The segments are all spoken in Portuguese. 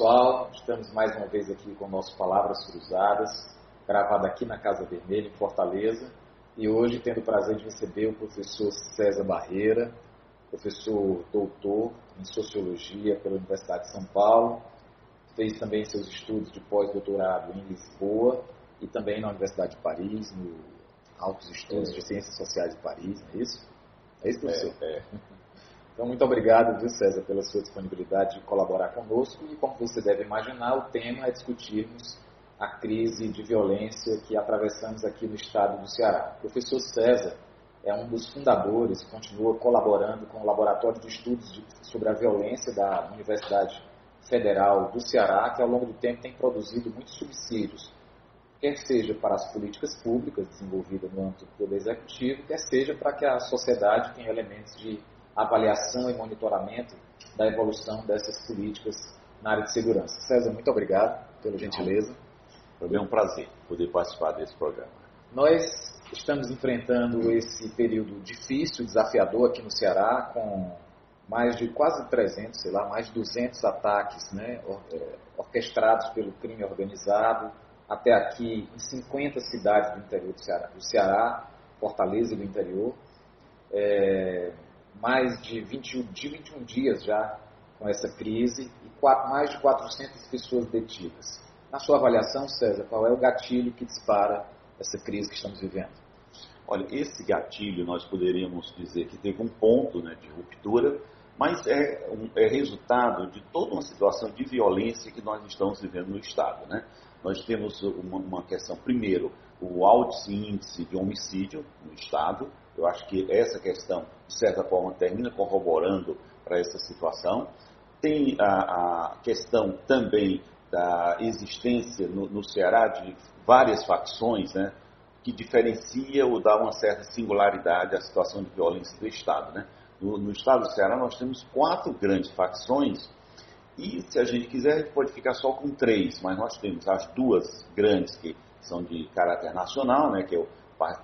pessoal, estamos mais uma vez aqui com o nosso Palavras Cruzadas, gravado aqui na Casa Vermelha, em Fortaleza, e hoje tendo o prazer de receber o professor César Barreira, professor doutor em Sociologia pela Universidade de São Paulo, fez também seus estudos de pós-doutorado em Lisboa e também na Universidade de Paris, no Altos Estudos é. de Ciências Sociais de Paris, não é isso? É isso, professor? É, é. Então, muito obrigado, viu, César, pela sua disponibilidade de colaborar conosco. E, como você deve imaginar, o tema é discutirmos a crise de violência que atravessamos aqui no estado do Ceará. O professor César é um dos fundadores, continua colaborando com o Laboratório de Estudos sobre a Violência da Universidade Federal do Ceará, que ao longo do tempo tem produzido muitos subsídios, quer seja para as políticas públicas desenvolvidas no âmbito do Poder Executivo, quer seja para que a sociedade tenha elementos de avaliação e monitoramento da evolução dessas políticas na área de segurança. César, muito obrigado pela gentileza. Foi um prazer poder participar desse programa. Nós estamos enfrentando esse período difícil, desafiador aqui no Ceará, com mais de quase 300, sei lá, mais de 200 ataques né, é, orquestrados pelo crime organizado, até aqui em 50 cidades do interior do Ceará, do Ceará Fortaleza e do interior. É, mais de 21, de 21 dias já com essa crise e quatro, mais de 400 pessoas detidas. Na sua avaliação, César, qual é o gatilho que dispara essa crise que estamos vivendo? Olha, esse gatilho nós poderíamos dizer que teve um ponto né, de ruptura, mas é, é, resultado de toda uma situação de violência que nós estamos vivendo no Estado. Né? Nós temos uma, uma questão, primeiro, o alto índice de homicídio no Estado, eu acho que essa questão, de certa forma, termina corroborando para essa situação. Tem a, a, questão também da existência no, no, Ceará de várias facções, né, que diferencia ou dá uma certa singularidade à situação de violência do Estado. Né? No, no Estado do Ceará nós temos quatro grandes facções. E se a gente quiser a gente pode ficar só com três, mas nós temos as duas grandes que são de caráter nacional, né, que é o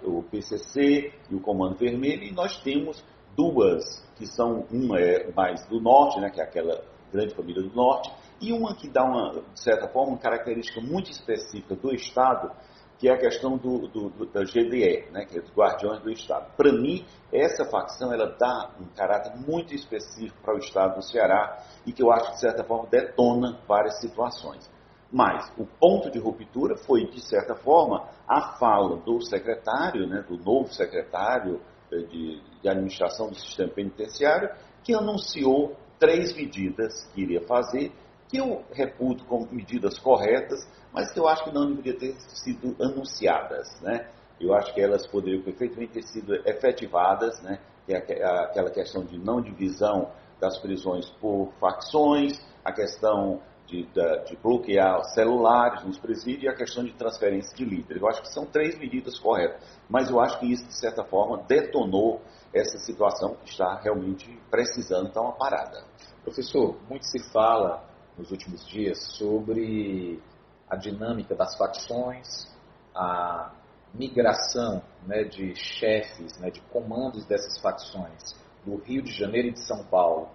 o PCC e o Comando Vermelho, e nós temos duas, que são, uma é mais do norte, né, que é aquela grande família do norte, e uma que dá, uma, de certa forma, uma característica muito específica do Estado, que é a questão do, do, do da GDE, né, que é dos Guardiões do Estado. Para mim, essa facção ela dá um caráter muito específico para o Estado do Ceará e que eu acho de certa forma, detona várias situações. Mas o ponto de ruptura foi, de certa forma, a fala do secretário, né, do novo secretário eh, de, de administração do sistema penitenciário, que anunciou três medidas que iria fazer, que eu reputo como medidas corretas, mas que eu acho que não deveriam ter sido anunciadas. Né? Eu acho que elas poderiam perfeitamente ter sido efetivadas, né? que é aquela questão de não divisão das prisões por facções, a questão de, de, bloquear celulares nos presídios e a questão de transferência de líderes. Eu acho que são três medidas corretas, mas eu acho que isso, de certa forma, detonou essa situação que está realmente precisando dar uma parada. Professor, muito se fala nos últimos dias sobre a dinâmica das facções, a migração né, de chefes, né, de comandos dessas facções do Rio de Janeiro e de São Paulo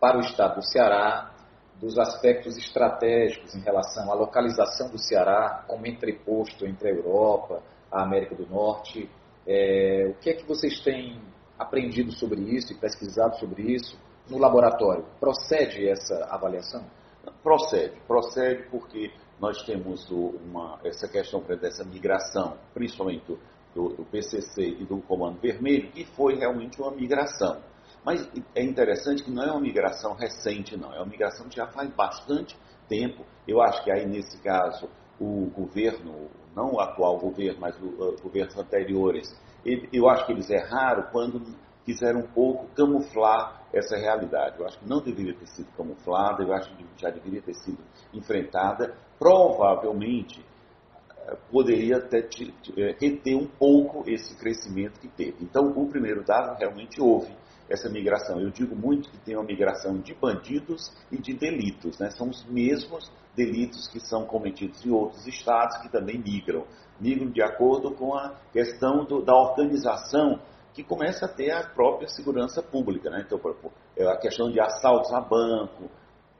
para o estado do Ceará, dos aspectos estratégicos em relação à localização do Ceará como entreposto entre a Europa, a América do Norte. É, o que é que vocês têm aprendido sobre isso e pesquisado sobre isso no laboratório? Procede essa avaliação? Procede, procede porque nós temos uma, essa questão dessa migração, principalmente do, do PCC e do Comando Vermelho, que foi realmente uma migração. Mas é interessante que não é uma migração recente, não. É uma migração que já faz bastante tempo. Eu acho que aí, nesse caso, o governo, não o atual governo, mas os uh, governos anteriores, ele, eu acho que eles erraram quando quiseram um pouco camuflar essa realidade. Eu acho que não deveria ter sido camuflada, eu acho que já deveria ter sido enfrentada. Provavelmente uh, poderia até eh, reter um pouco esse crescimento que teve. Então, o primeiro dado realmente houve essa migração. Eu digo muito que tem uma migração de bandidos e de delitos. Né? São os mesmos delitos que são cometidos em outros estados que também migram. Migram de acordo com a questão do, da organização que começa a ter a própria segurança pública. Né? Então, é a questão de assaltos a banco,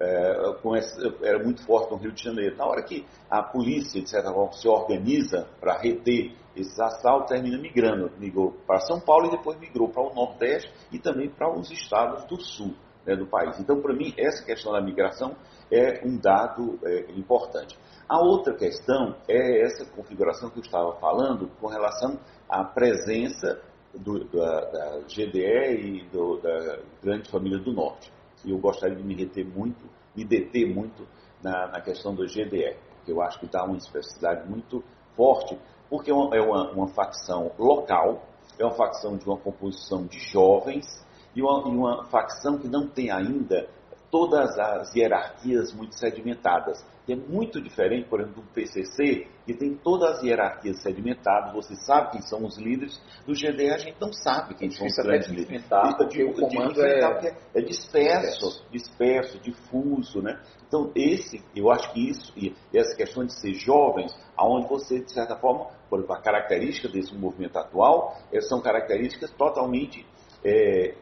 é, essa, era muito forte no Rio de Janeiro. Na hora que a polícia, de certa forma, se organiza para reter esses assaltos, termina migrando. Migrou para São Paulo e depois migrou para o Nordeste e também para os estados do Sul né, do país. Então, para mim, essa questão da migração é um dado é, importante. A outra questão é essa configuração que eu estava falando com relação à presença do, da, da, GDE e do, da grande família do Norte. E eu gostaria de me reter muito, me deter muito na, na questão do GDE, porque eu acho que dá uma especificidade muito forte, porque é uma, é uma, uma facção local, é uma facção de uma composição de jovens, e uma, e uma facção que não tem ainda todas as hierarquias muito sedimentadas. Que é muito diferente, por exemplo, do PCC, que tem todas as hierarquias sedimentadas, você sabe quem são os líderes. Do GDE a gente não sabe quem são os grandes líderes. Porque o comando é... é disperso, disperso, difuso, né? Então, esse, eu acho que isso, e essa questão de ser jovens, aonde você, de certa forma, por exemplo, a característica desse movimento atual, eh, são características totalmente é,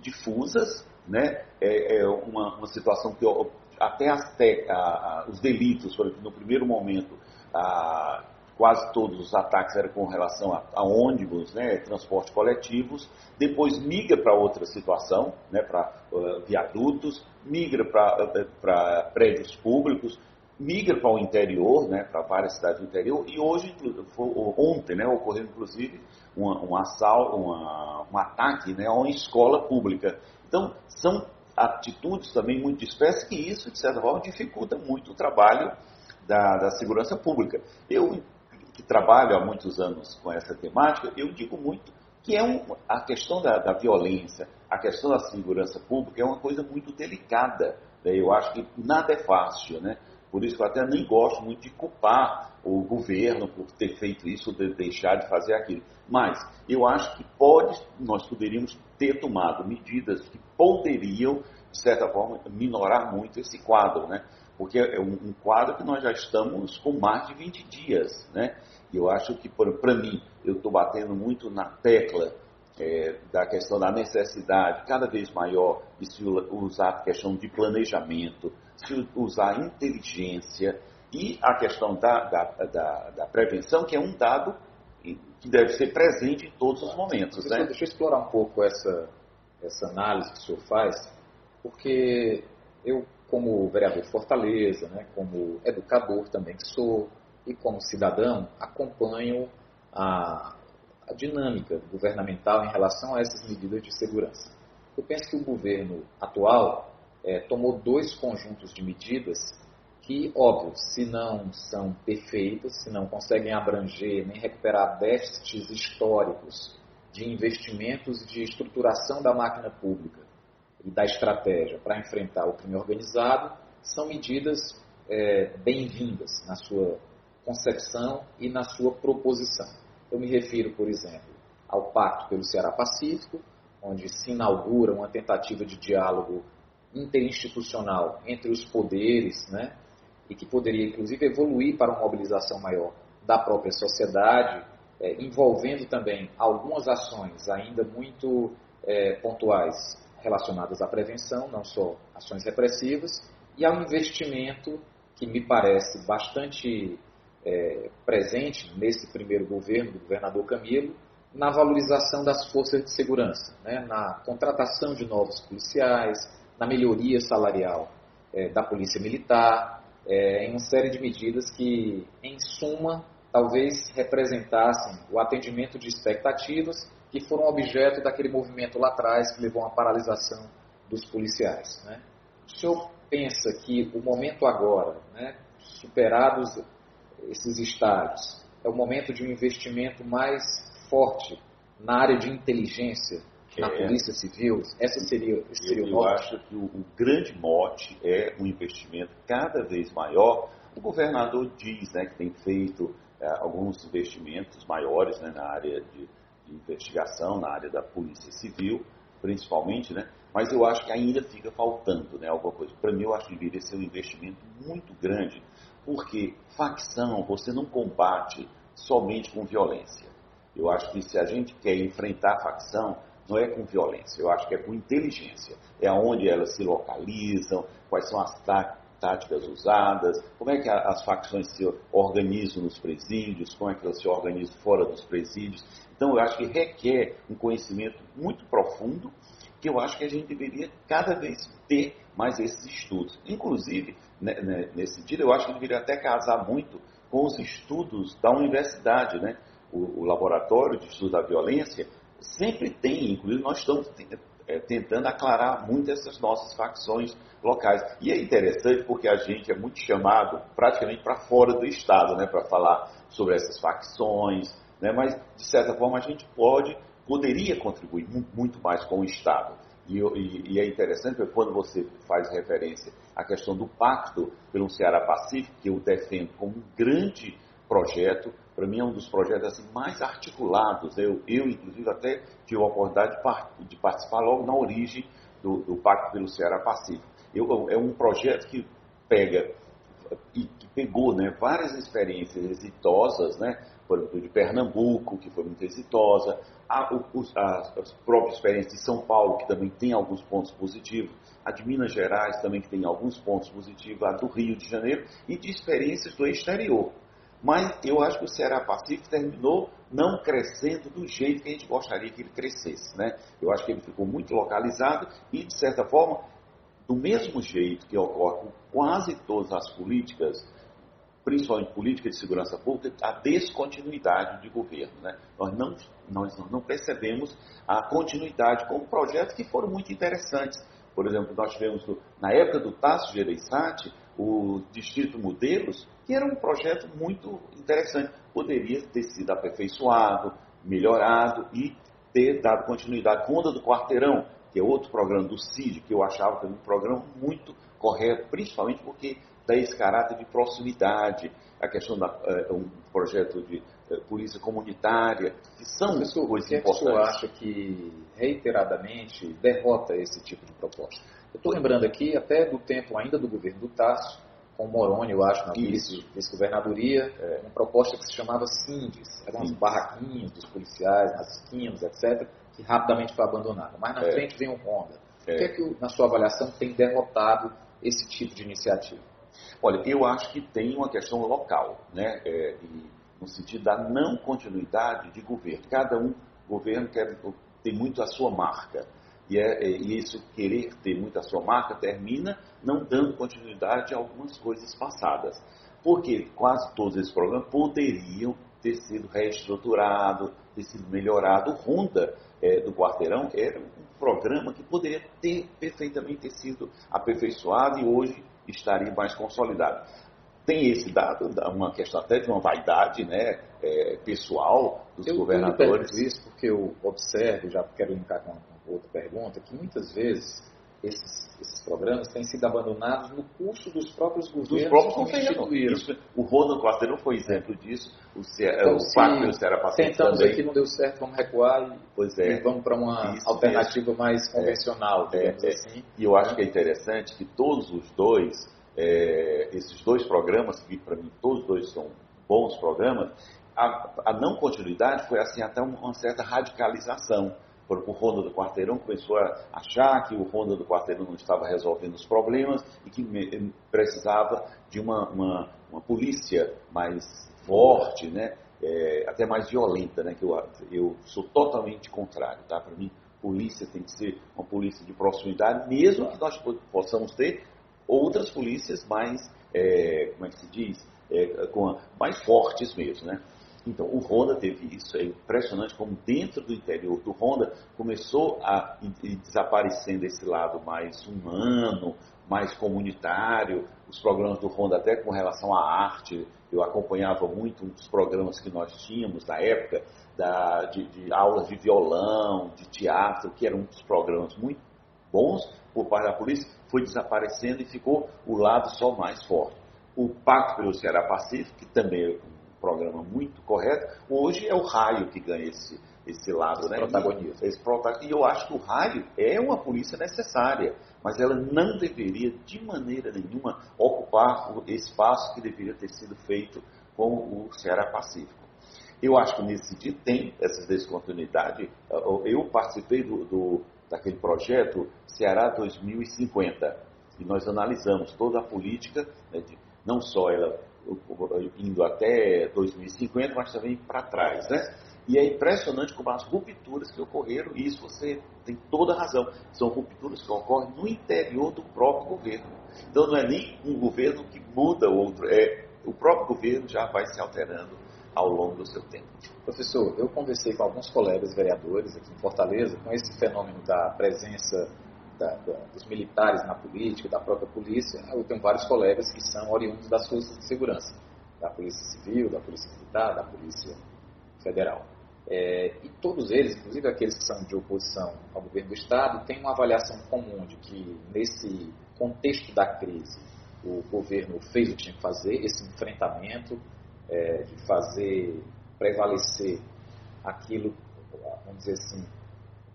difusas, né? É, é uma, uma, situação que até as te, a, a, os delitos, por exemplo, no primeiro momento, a, quase todos os ataques eram com relação a, ônibus, né, transporte coletivos, depois migra para outra situação, né, para uh, viadutos, migra para prédios públicos, migra para o interior, né, para várias cidades do interior, e hoje, ontem, né, ocorreu inclusive um, um assalto, uma, um ataque né, a uma escola pública. Então, são atitudes também muito dispersas que isso, de certa forma, dificulta muito o trabalho da, da segurança pública. Eu, que trabalho há muitos anos com essa temática, eu digo muito que é um, a questão da, da, violência, a questão da segurança pública é uma coisa muito delicada. Né? Eu acho que nada é fácil, né? Por isso eu até nem gosto muito de culpar o governo por ter feito isso, de deixar de fazer aquilo. Mas eu acho que pode, nós poderíamos ter tomado medidas que poderiam, de certa forma, minorar muito esse quadro, né? Porque é um, um quadro que nós já estamos com mais de 20 dias, né? E eu acho que, para mim, eu estou batendo muito na tecla é, da questão da necessidade cada vez maior de se usar a questão de planejamento, se usar inteligência e a questão da, da, da, da prevenção, que é um dado que deve ser presente em todos os momentos. Né? Deixa eu explorar um pouco essa, essa análise que o senhor faz, porque eu, como vereador de Fortaleza, né, como educador também que sou, e como cidadão, acompanho a, a dinâmica governamental em relação a essas medidas de segurança. Eu penso que o governo atual é, tomou dois conjuntos de medidas que, óbvio, se não são perfeitas, se não conseguem abranger nem recuperar déficits históricos de investimentos de estruturação da máquina pública e da estratégia para enfrentar o crime organizado, são medidas é, bem-vindas na sua concepção e na sua proposição. Eu me refiro, por exemplo, ao Pacto pelo Ceará Pacífico, onde se inaugura uma tentativa de diálogo interinstitucional entre os poderes, né, e que poderia inclusive evoluir para uma mobilização maior da própria sociedade, é, envolvendo também algumas ações ainda muito é, pontuais relacionadas à prevenção, não só ações repressivas, e ao investimento que me parece bastante é, presente nesse primeiro governo do governador Camilo na valorização das forças de segurança, né, na contratação de novos policiais, na melhoria salarial é, da polícia militar, é, em uma série de medidas que, em suma, talvez representassem o atendimento de expectativas que foram objeto daquele movimento lá atrás que levou à paralisação dos policiais. Né? O senhor pensa que o momento agora, né, superados esses estágios. É o momento de um investimento mais forte na área de inteligência, na é. Polícia Civil. Essa seria, esse seria eu, o mote? Eu acho que o, o, grande mote é um investimento cada vez maior. O governador diz né, que tem feito é, alguns investimentos maiores né, na área de, de investigação, na área da Polícia Civil, principalmente, né? Mas eu acho que ainda fica faltando, né, alguma coisa. Para mim, eu acho que deveria ser um investimento muito grande porque facção você não combate somente com violência. Eu acho que se a gente quer enfrentar a facção, não é com violência, eu acho que é com inteligência. É onde elas se localizam, quais são as táticas usadas, como é que as facções se organizam nos presídios, como é que elas se organizam fora dos presídios. Então, eu acho que requer um conhecimento muito profundo, que eu acho que a gente deveria cada vez ter mais esses estudos. Inclusive, né, né, nesse sentido, eu acho que deveria até casar muito com os estudos da universidade, né? O, o laboratório de estudo da violência sempre tem, inclusive nós estamos é, tentando aclarar muito essas nossas facções locais. E é interessante porque a gente é muito chamado praticamente para fora do Estado, né, para falar sobre essas facções, né, mas de certa forma a gente pode, poderia contribuir muito mais com o Estado. E, e, e, é interessante porque quando você faz referência à questão do pacto pelo Ceará Pacífico, que eu defendo como um grande projeto, para mim é um dos projetos assim, mais articulados. Eu, eu, inclusive, até tive a oportunidade de, de participar logo na origem do, do Pacto pelo Ceará Pacífico. Eu, é um projeto que pega e que pegou né, várias experiências exitosas, né, por exemplo, de Pernambuco, que foi muito exitosa, a, a, as próprias experiências de São Paulo, que também tem alguns pontos positivos, a de Minas Gerais também que tem alguns pontos positivos, a do Rio de Janeiro, e de experiências do exterior. Mas eu acho que o Ceará Pacífico terminou não crescendo do jeito que a gente gostaria que ele crescesse. Né? Eu acho que ele ficou muito localizado e, de certa forma, do mesmo jeito que ocorre com quase todas as políticas principalmente política de segurança pública, a descontinuidade de governo. Né? Nós, não, nós não percebemos a continuidade com projetos que foram muito interessantes. Por exemplo, nós tivemos, na época do Tasso Gereissati, o Distrito Modelos, que era um projeto muito interessante. Poderia ter sido aperfeiçoado, melhorado e ter dado continuidade. Ronda do Quarteirão, que é outro programa do CID, que eu achava que era um programa muito correto, principalmente porque dá esse caráter de proximidade, a questão da uh, um projeto de uh, polícia comunitária, que são Professor, coisas que importantes. O acha que reiteradamente derrota esse tipo de proposta? Eu estou lembrando aqui até do tempo ainda do governo do Tasso, com Moroni, eu acho, na vice-governadoria, é, uma proposta que se chamava SINDES, eram uns barraquinhos dos policiais, nas esquinas, etc., que rapidamente foi abandonada. Mas na é. frente vem o Honda. É. O que é que, na sua avaliação, tem derrotado esse tipo de iniciativa? Olha, eu acho que tem uma questão local, né? É, no sentido da não continuidade de governo. Cada um governo quer, tem muito a sua marca. E, é, e isso querer ter muito a sua marca termina não dando continuidade a algumas coisas passadas. Porque quase todos esses programas poderiam ter sido reestruturados, ter sido melhorado. O Honda é, do Quarteirão era um programa que poderia ter perfeitamente ter sido aperfeiçoado e hoje estaria mais consolidado. Tem esse dado, uma questão até de uma vaidade né, é, pessoal dos eu, governadores. Eu isso porque eu observo, já quero linkar com outra pergunta, que muitas vezes esses, esses programas têm sido abandonados no curso dos próprios governos. Dos próprios governos. o Ronald Quarteirão foi exemplo disso. O, então, o Pacto do Ceará Tentamos também. aqui, não deu certo, vamos recuar e, pois é, e vamos para uma alternativa mesmo. mais convencional, é, digamos é, assim. E eu acho que é interessante que todos os dois, é, esses dois programas, que para mim todos dois são bons programas, a, a não continuidade foi assim até uma, certa radicalização o Ronda do Quarteirão começou a achar que o Ronda do Quarteirão não estava resolvendo os problemas e que precisava de uma, uma, uma polícia mais forte, né? É, até mais violenta, né? que eu, eu sou totalmente contrário. Tá? Para mim, polícia tem que ser uma polícia de proximidade, mesmo que nós possamos ter outras polícias mais, é, como é que se diz, é, com, mais fortes mesmo. Né? Então, o Honda teve isso. É impressionante como dentro do interior do Honda começou a ir desaparecendo esse lado mais humano, mais comunitário. Os programas do Honda, até com relação à arte, eu acompanhava muito um dos programas que nós tínhamos na época, da, de, de aulas de violão, de teatro, que era um dos programas muito bons por parte da polícia, foi desaparecendo e ficou o lado só mais forte. O Pacto pelo Ceará Pacífico, que também programa muito correto, hoje é o raio que ganha esse, esse lado, esse né? Protagonista. Esse protagonista. E eu acho que o raio é uma polícia necessária, mas ela não deveria, de maneira nenhuma, ocupar o espaço que deveria ter sido feito com o Ceará Pacífico. Eu acho que nesse sentido tem essa descontinuidade. Eu participei do, do daquele projeto Ceará 2050 e nós analisamos toda a política, né, de, não só ela indo até 2050, mas também para trás, né? E é impressionante como as rupturas que ocorreram, e isso você tem toda a razão, são rupturas que ocorrem no interior do próprio governo. Então não é nem um governo que muda o outro, é o próprio governo já vai se alterando ao longo do seu tempo. Professor, eu conversei com alguns colegas vereadores aqui em Fortaleza com esse fenômeno da presença da, da, dos militares na política, da própria polícia. Eu tenho vários colegas que são oriundos das forças de segurança, da Polícia Civil, da Polícia Militar, da Polícia Federal. É, e todos eles, inclusive aqueles que são de oposição ao governo do Estado, têm uma avaliação comum de que, nesse contexto da crise, o governo fez o que tinha que fazer, esse enfrentamento, é, de fazer prevalecer aquilo, vamos dizer assim,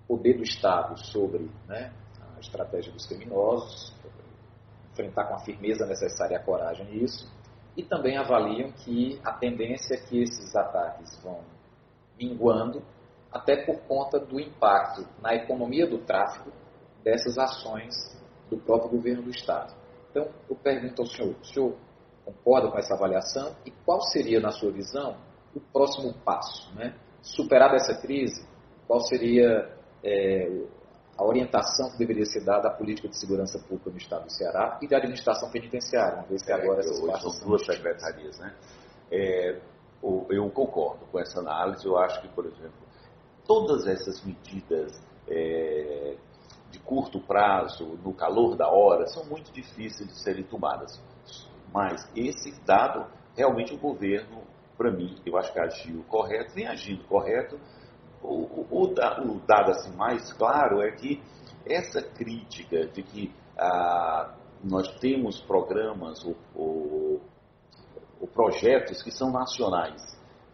poder do Estado sobre né, a estratégia dos criminosos, enfrentar com a firmeza necessária e a coragem isso, e também avaliam que a tendência é que esses ataques vão minguando, até por conta do impacto na economia do tráfico dessas ações do próprio governo do Estado. Então, eu pergunto ao senhor, o senhor concorda com essa avaliação e qual seria, na sua visão, o próximo passo? Né? Superada essa crise, qual seria é, a orientação que deveria ser dada à política de segurança pública no Estado do Ceará e da administração penitenciária, uma vez que é, agora essas hoje são duas secretarias, né? É, eu concordo com essa análise. Eu acho que, por exemplo, todas essas medidas é, de curto prazo, no calor da hora, são muito difíceis de serem tomadas. Mas esse dado, realmente o governo, para mim, eu acho que agiu correto, vem agindo correto. O, o, o, dado assim, mais claro é que essa crítica de que ah, nós temos programas ou, ou, ou, projetos que são nacionais,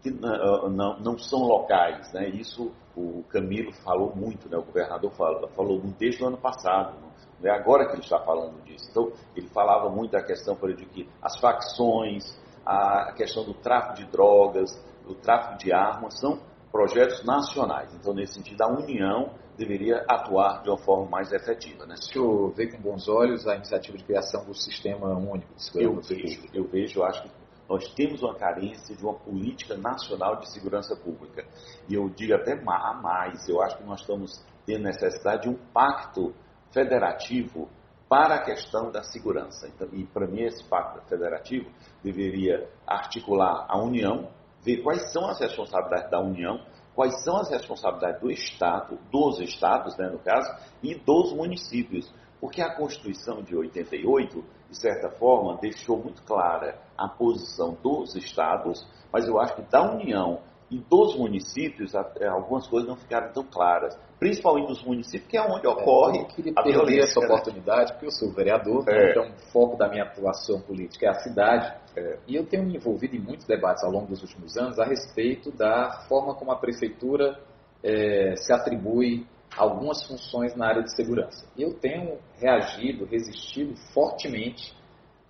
que não, não, não são locais. Né? Isso o Camilo falou muito, né? o governador falou, falou desde o ano passado. Não é agora que ele está falando disso. Então, ele falava muito da questão, exemplo, de que as facções, a questão do tráfico de drogas, do tráfico de armas, são projetos nacionais. Então, nesse sentido, a União deveria atuar de uma forma mais efetiva. Né? O senhor vê com bons olhos a iniciativa de criação do Sistema Único de Segurança eu vejo, Eu vejo, eu acho que nós temos uma carência de uma política nacional de segurança pública. E eu digo até mais, eu acho que nós estamos tendo necessidade de um pacto federativo para a questão da segurança. Então, e para mim esse pacto federativo deveria articular a União, ver quais são as responsabilidades da União, quais são as responsabilidades do Estado, dos estados, né, no caso, e dos municípios. Porque a Constituição de 88, de certa forma, deixou muito clara a posição dos estados, mas eu acho que da União e dos municípios, é, algumas coisas não ficaram tão claras, principalmente dos municípios, que é onde ocorre é, eu queria a perder essa né? oportunidade, porque eu sou vereador, é. então o foco da minha atuação política é a cidade, é. e eu tenho me envolvido em muitos debates ao longo dos últimos anos a respeito da forma como a prefeitura é, se atribui algumas funções na área de segurança. Eu tenho reagido, resistido fortemente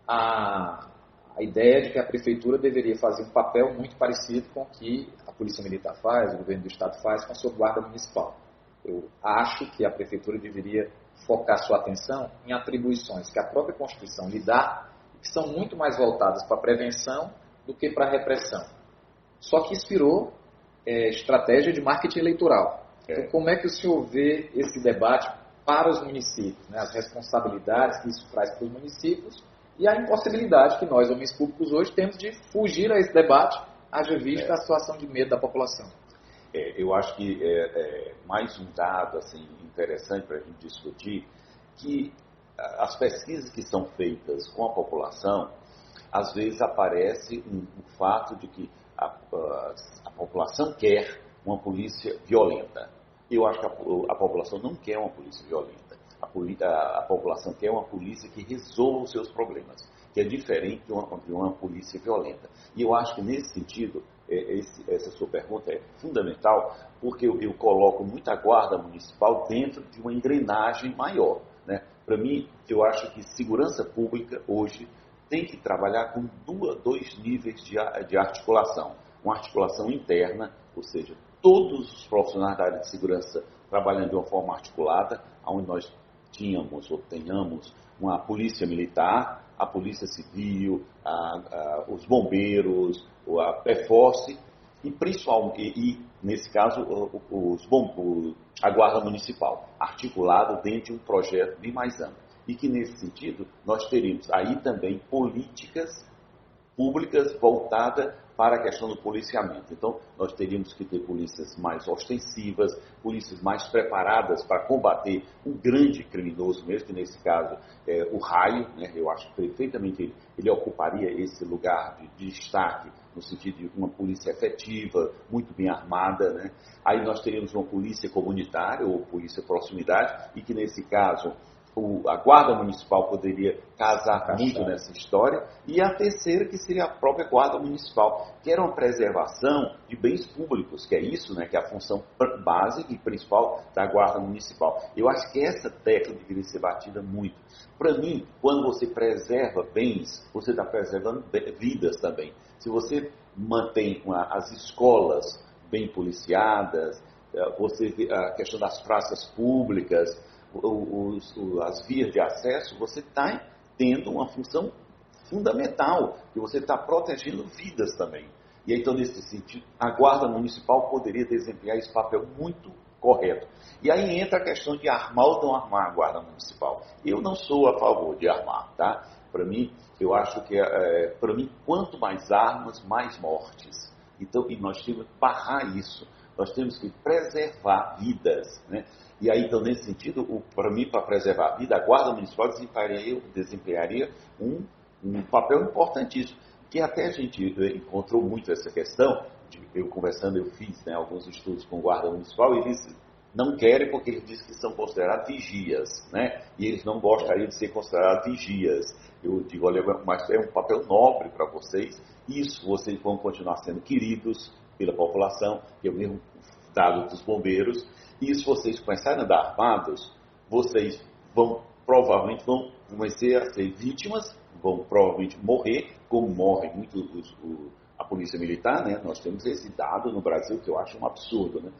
a a ideia de que a prefeitura deveria fazer um papel muito parecido com o que a Polícia Militar faz, o governo do Estado faz com a sua guarda municipal. Eu acho que a prefeitura deveria focar sua atenção em atribuições que a própria Constituição lhe dá, que são muito mais voltadas para a prevenção do que para a repressão. Só que inspirou é, estratégia de marketing eleitoral. É. Então, como é que o senhor vê esse debate para os municípios, né? as responsabilidades que isso traz para os municípios e a impossibilidade que nós, homens públicos, hoje temos de fugir a esse debate, haja vista é. a situação de medo da população. É, eu acho que é, é mais um dado assim, interessante para a gente discutir, que as pesquisas que são feitas com a população, às vezes aparece um, um fato de que a, a, a, população quer uma polícia violenta. Eu acho que a, a população não quer uma polícia violenta a, população quer uma polícia que resolva os seus problemas, que é diferente de uma, de uma polícia violenta. E eu acho que nesse sentido, é, esse, essa sua pergunta é fundamental, porque eu, eu, coloco muita guarda municipal dentro de uma engrenagem maior. Né? Para mim, eu acho que segurança pública hoje tem que trabalhar com duas, dois níveis de, de articulação. uma articulação interna, ou seja, todos os profissionais da área de segurança trabalhando de uma forma articulada, onde nós tínhamos ou tenhamos uma polícia militar, a polícia civil, a, a, os bombeiros, a PFORCE e, principalmente, e, e nesse caso, os, bom, a guarda municipal, articulada dentro de um projeto bem mais amplo. E que, nesse sentido, nós teríamos aí também políticas públicas voltadas para a questão do policiamento. Então, nós teríamos que ter polícias mais ostensivas, polícias mais preparadas para combater um grande criminoso mesmo, que nesse caso é o raio, né? eu acho que perfeitamente ele, ele ocuparia esse lugar de, de, destaque, no sentido de uma polícia efetiva, muito bem armada. Né? Aí nós teríamos uma polícia comunitária ou polícia proximidade, e que nesse caso o, a guarda municipal poderia casar muito nessa história, e a terceira que seria a própria guarda municipal, que era uma preservação de bens públicos, que é isso, né, que é a função básica e principal da guarda municipal. Eu acho que essa tecla deveria ser batida muito. Para mim, quando você preserva bens, você está preservando vidas também. Se você mantém as escolas bem policiadas, eh, você a questão das praças públicas, os, as vias de acesso, você está tendo uma função fundamental, que você está protegendo vidas também. E então, nesse sentido, a Guarda Municipal poderia desempenhar esse papel muito correto. E aí entra a questão de armar ou não armar a Guarda Municipal. Eu não sou a favor de armar, tá? Para mim, eu acho que, é, para mim, quanto mais armas, mais mortes. Então, e nós temos que barrar isso. Nós temos que preservar vidas, né? E aí, então, nesse sentido, para mim, para preservar a vida, a Guarda Municipal desempenharia, desempenharia um, um, papel importantíssimo. Que até a gente encontrou muito essa questão, de, eu conversando, eu fiz né, alguns estudos com Guarda Municipal, e eles não querem porque eles dizem que são considerados vigias, né? E eles não gostariam de ser considerados vigias. Eu digo, olha, mas é um papel nobre para vocês, isso vocês vão continuar sendo queridos pela população, que é o mesmo dado dos bombeiros, e se vocês começarem a andar armados, vocês vão provavelmente vão começar a ser vítimas, vão provavelmente morrer, como morre muito os, o, a polícia militar, né? Nós temos esse dado no Brasil que eu acho um absurdo, né?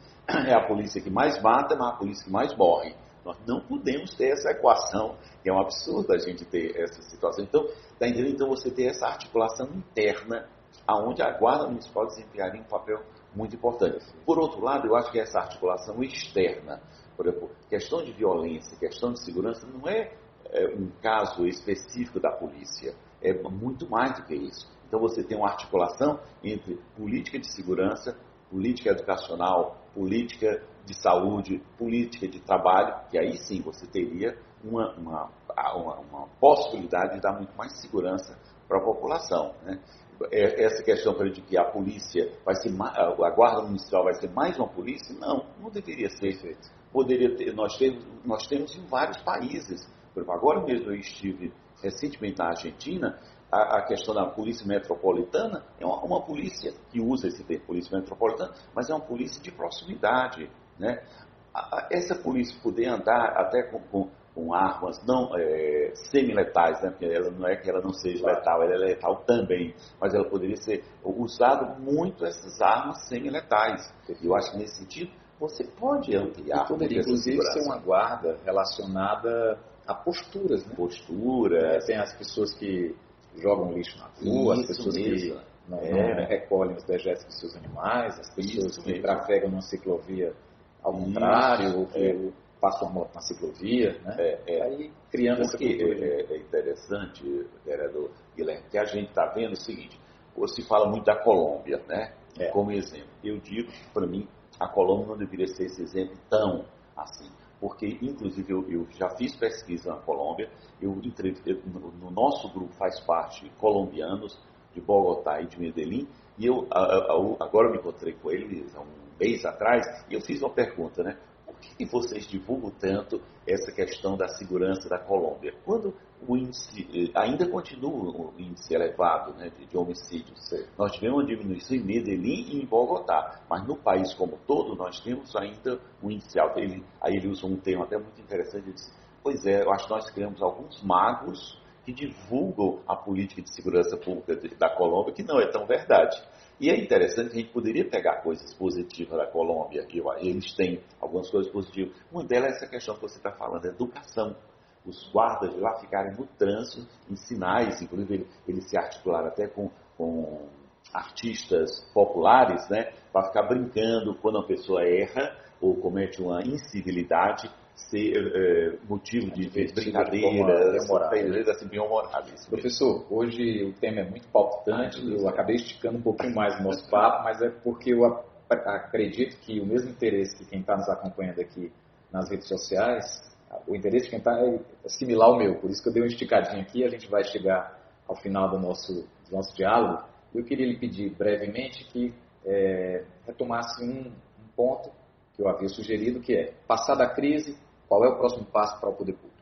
É a polícia que mais mata, mas a polícia que mais morre. Nós não podemos ter essa equação, que é um absurdo a gente ter essa situação. Então, tá entendendo? Então você tem essa articulação interna, aonde a Guarda Municipal desempenharia um papel muito importante. Por outro lado, eu acho que essa articulação externa, por exemplo, questão de violência, questão de segurança, não é, é um caso específico da polícia, é muito mais do que isso. Então você tem uma articulação entre política de segurança, política educacional, política de saúde, política de trabalho, que aí sim você teria uma, uma, uma, uma possibilidade de dar muito mais segurança para a população. Né? É, essa questão de que a polícia vai ser a guarda municipal vai ser mais uma polícia? Não não deveria ser. Poderia ter nós temos nós temos em vários países. Por exemplo, agora mesmo eu estive recentemente na Argentina a, a questão da polícia metropolitana é uma, uma, polícia que usa esse termo polícia metropolitana mas é uma polícia de proximidade né? A, a, essa polícia poder andar até com, com com armas não é, semi-letais, né? porque ela não é que ela não seja letal, ela é letal também, mas ela poderia ser usada muito essas armas semi-letais. Eu acho que nesse sentido você pode ampliar. E poderia, inclusive, ser uma guarda relacionada a posturas, né? Postura. É, tem as pessoas que jogam lixo na rua, as pessoas mesmo. que não, é. não, recolhem os dejetos dos seus animais, as pessoas Isso que mesmo. trafegam numa ciclovia ao contrário, ou que é passa a moto na ciclovia, né? É, é. Aí criando essa cultura. É, é interessante, vereador Guilherme, que a gente está vendo o seguinte, se fala muito da Colômbia, né? É. Como exemplo. Eu digo para mim, a Colômbia não deveria ser esse exemplo tão assim. Porque, inclusive, eu, eu já fiz pesquisa na Colômbia, eu, eu, no nosso grupo faz parte colombianos de Bogotá e de Medellín, e eu agora eu me encontrei com eles há um mês atrás, e eu fiz uma pergunta, né? Que vocês divulgam tanto essa questão da segurança da Colômbia? Quando o índice, eh, ainda continua o índice elevado né, de, homicídios. Nós tivemos uma diminuição em Medellín e em Bogotá, mas no país como todo nós temos ainda um índice alto. Ele, aí ele usa um termo até muito interessante, ele disse, pois é, eu acho que nós criamos alguns magos que divulgam a política de segurança pública da Colômbia, que não é tão verdade. E é interessante que a gente poderia pegar coisas positivas da Colômbia, e eles têm algumas coisas positivas. Uma delas é essa questão que você está falando, educação. Os guardas de lá ficarem no trânsito, em sinais, inclusive eles se articularam até com, com artistas populares, né, para ficar brincando quando uma pessoa erra ou comete uma incivilidade, ser é, motivo de, de brincadeira, assim, bem. Professor, hoje o tema é muito palpitante, eu acabei esticando um pouquinho mais o nosso papo, mas é porque eu acredito que o mesmo interesse que quem está nos acompanhando aqui nas redes sociais, o interesse de quem está é similar ao meu, por isso que eu dei uma esticadinha aqui, a gente vai chegar ao final do nosso, do nosso diálogo. Eu queria lhe pedir brevemente que é, retomasse um, um ponto que eu havia sugerido, que é, passada a crise, qual é o próximo passo para o poder público?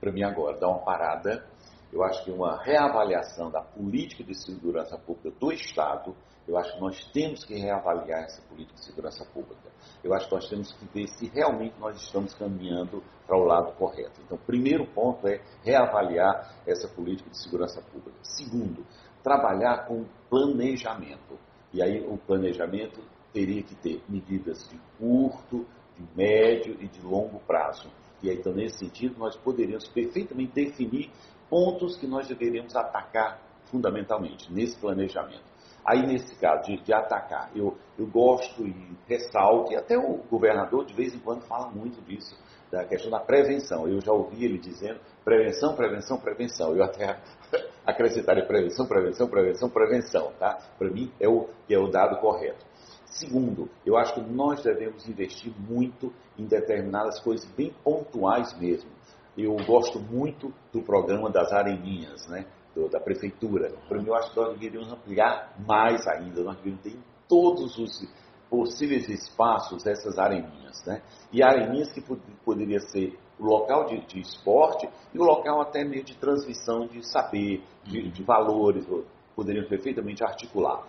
Para mim agora, dar uma parada, eu acho que uma reavaliação da política de segurança pública do Estado, eu acho que nós temos que reavaliar essa política de segurança pública. Eu acho que nós temos que ver se realmente nós estamos caminhando para o lado correto. Então, primeiro ponto é reavaliar essa política de segurança pública. Segundo, trabalhar com planejamento. E aí o planejamento teria que ter medidas de curto, de médio e de longo prazo. E então, nesse sentido, nós poderíamos perfeitamente definir pontos que nós deveríamos atacar fundamentalmente nesse planejamento. Aí, nesse caso de, de, atacar, eu, eu gosto e ressalto, e até o governador de vez em quando fala muito disso, da questão da prevenção. Eu já ouvi ele dizendo prevenção, prevenção, prevenção. Eu até acrescentaria prevenção, prevenção, prevenção, prevenção. Tá? Para mim, é o, é o dado correto. Segundo, eu acho que nós devemos investir muito em determinadas coisas bem pontuais mesmo. Eu gosto muito do programa das areninhas, né? Do, da prefeitura. Para mim, eu acho que nós deveríamos ampliar mais ainda. Nós deveríamos ter em todos os possíveis espaços essas areninhas. Né? E areninhas que pod poderia ser o local de, de, esporte e o local até meio de transmissão de saber, de, de valores, poderiam perfeitamente articular.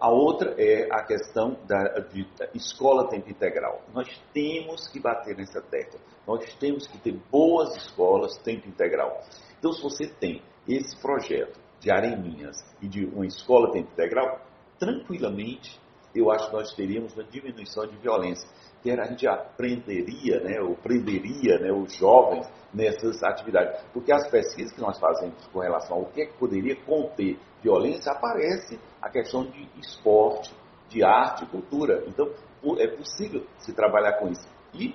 A outra é a questão da, escola tempo integral. Nós temos que bater nessa tecla. Nós temos que ter boas escolas tempo integral. Então, se você tem esse projeto de areninhas e de uma escola tempo integral, tranquilamente eu acho que nós teríamos uma diminuição de violência. Que a gente aprenderia, né, ou prenderia né, os jovens nessas atividades. Porque as pesquisas que nós fazemos com relação ao que, é poderia conter violência, aparece a questão de esporte, de arte, cultura. Então, é possível se trabalhar com isso. E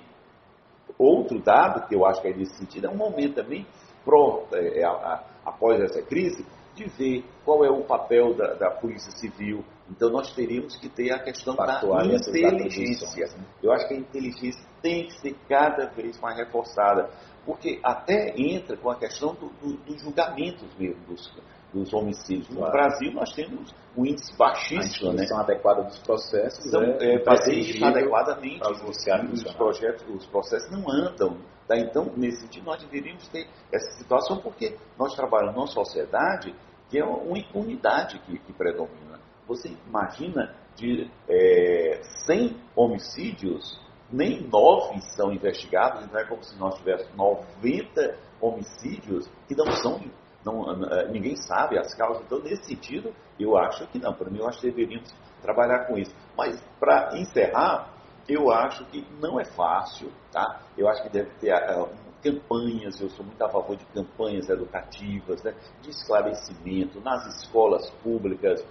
outro dado que eu acho que é nesse sentido é um momento também, pro, é, a, após essa crise, de ver qual é o papel da, da Polícia Civil. Então, nós teríamos que ter a questão da inteligência. Né? Eu acho que a inteligência tem que ser cada vez mais reforçada, porque até entra com a questão dos do, do julgamentos mesmo dos, dos homicídios. Claro. No Brasil, nós temos um índice baixíssimo. A né? adequada dos processos então, é, é fazer isso adequadamente. Os, projetos, os processos não andam. Tá? Então, nesse sentido, nós deveríamos ter essa situação, porque nós trabalhamos numa sociedade que é uma impunidade que, que predomina. Você imagina de é, 100 homicídios, nem 9 são investigados, não é como se nós tivéssemos 90 homicídios que não são não, eh, ninguém sabe as causas. Então, nesse sentido, eu acho que não. Para mim, eu acho que deveríamos trabalhar com isso. Mas, para encerrar, eu acho que não é fácil, tá? Eu acho que deve ter uh, campanhas, eu sou muito a favor de campanhas educativas, né, de esclarecimento nas escolas públicas,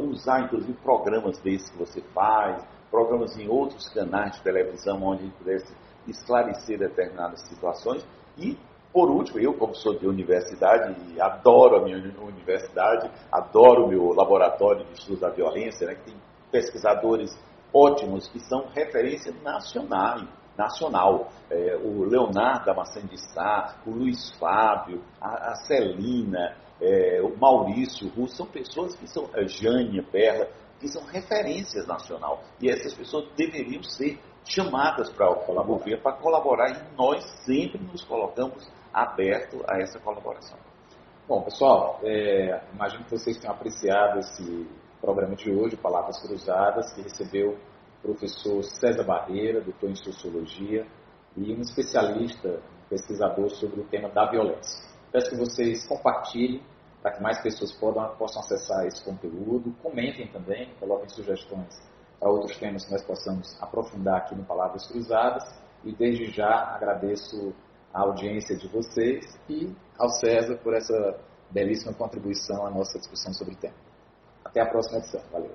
usar inclusive programas desses que você faz, programas em outros canais de televisão onde a gente pudesse esclarecer determinadas situações e por último, eu, como sou de universidade e adoro a minha universidade, adoro o meu laboratório de estudos da violência, né, que tem pesquisadores ótimos que são referência nacional. Nacional. É, o Leonardo Damasceno de Sá, o Luiz Fábio, a, a Celina, é, o Maurício Russo, são pessoas que são, a Jânia Perla, que são referências nacional. E essas pessoas deveriam ser chamadas para o governo para colaborar e nós sempre nos colocamos aberto a essa colaboração. Bom, pessoal, é, imagino que vocês tenham apreciado esse programa de hoje, Palavras Cruzadas, que recebeu professor César Barreira, doutor em Sociologia, e um especialista, pesquisador sobre o tema da violência. Peço que vocês compartilhem para que mais pessoas possam acessar esse conteúdo. Comentem também, coloquem sugestões para outros temas que nós possamos aprofundar aqui no Palavras Cruzadas. E desde já agradeço a audiência de vocês e ao César por essa belíssima contribuição à nossa discussão sobre o tema. Até a próxima edição. Valeu.